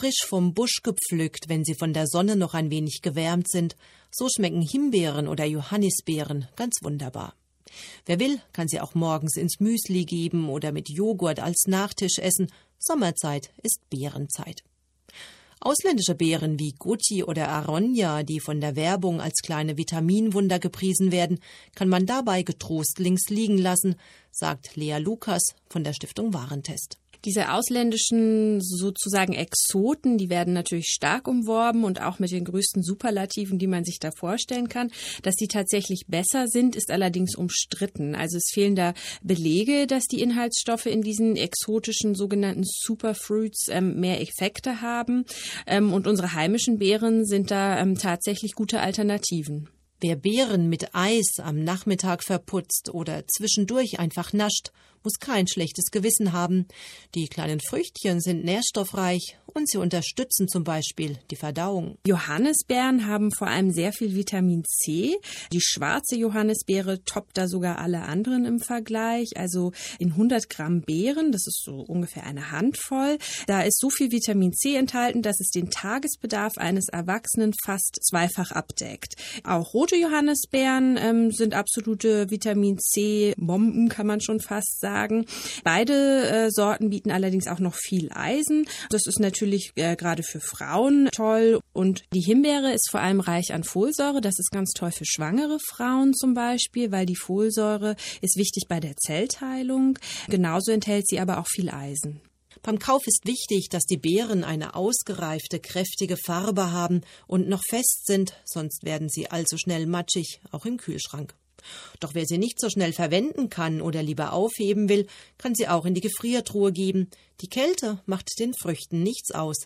frisch vom Busch gepflückt, wenn sie von der Sonne noch ein wenig gewärmt sind. So schmecken Himbeeren oder Johannisbeeren ganz wunderbar. Wer will, kann sie auch morgens ins Müsli geben oder mit Joghurt als Nachtisch essen. Sommerzeit ist Beerenzeit. Ausländische Beeren wie Gucci oder Aronia, die von der Werbung als kleine Vitaminwunder gepriesen werden, kann man dabei getrost links liegen lassen, sagt Lea Lukas von der Stiftung Warentest. Diese ausländischen sozusagen Exoten, die werden natürlich stark umworben und auch mit den größten Superlativen, die man sich da vorstellen kann. Dass die tatsächlich besser sind, ist allerdings umstritten. Also es fehlen da Belege, dass die Inhaltsstoffe in diesen exotischen sogenannten Superfruits ähm, mehr Effekte haben. Ähm, und unsere heimischen Beeren sind da ähm, tatsächlich gute Alternativen. Wer Beeren mit Eis am Nachmittag verputzt oder zwischendurch einfach nascht, muss kein schlechtes Gewissen haben. Die kleinen Früchtchen sind nährstoffreich und sie unterstützen zum Beispiel die Verdauung. Johannisbeeren haben vor allem sehr viel Vitamin C. Die schwarze Johannisbeere toppt da sogar alle anderen im Vergleich. Also in 100 Gramm Beeren, das ist so ungefähr eine Handvoll, da ist so viel Vitamin C enthalten, dass es den Tagesbedarf eines Erwachsenen fast zweifach abdeckt. Auch rote Johannisbeeren ähm, sind absolute Vitamin C Bomben, kann man schon fast sagen. Beide äh, Sorten bieten allerdings auch noch viel Eisen. Das ist natürlich natürlich äh, gerade für Frauen toll. Und die Himbeere ist vor allem reich an Folsäure. Das ist ganz toll für schwangere Frauen zum Beispiel, weil die Folsäure ist wichtig bei der Zellteilung. Genauso enthält sie aber auch viel Eisen. Beim Kauf ist wichtig, dass die Beeren eine ausgereifte, kräftige Farbe haben und noch fest sind, sonst werden sie allzu schnell matschig, auch im Kühlschrank. Doch wer sie nicht so schnell verwenden kann oder lieber aufheben will, kann sie auch in die Gefriertruhe geben. Die Kälte macht den Früchten nichts aus.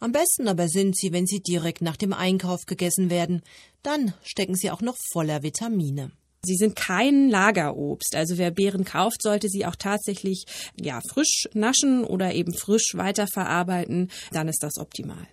Am besten aber sind sie, wenn sie direkt nach dem Einkauf gegessen werden. Dann stecken sie auch noch voller Vitamine. Sie sind kein Lagerobst. Also wer Beeren kauft, sollte sie auch tatsächlich ja frisch naschen oder eben frisch weiterverarbeiten. Dann ist das optimal.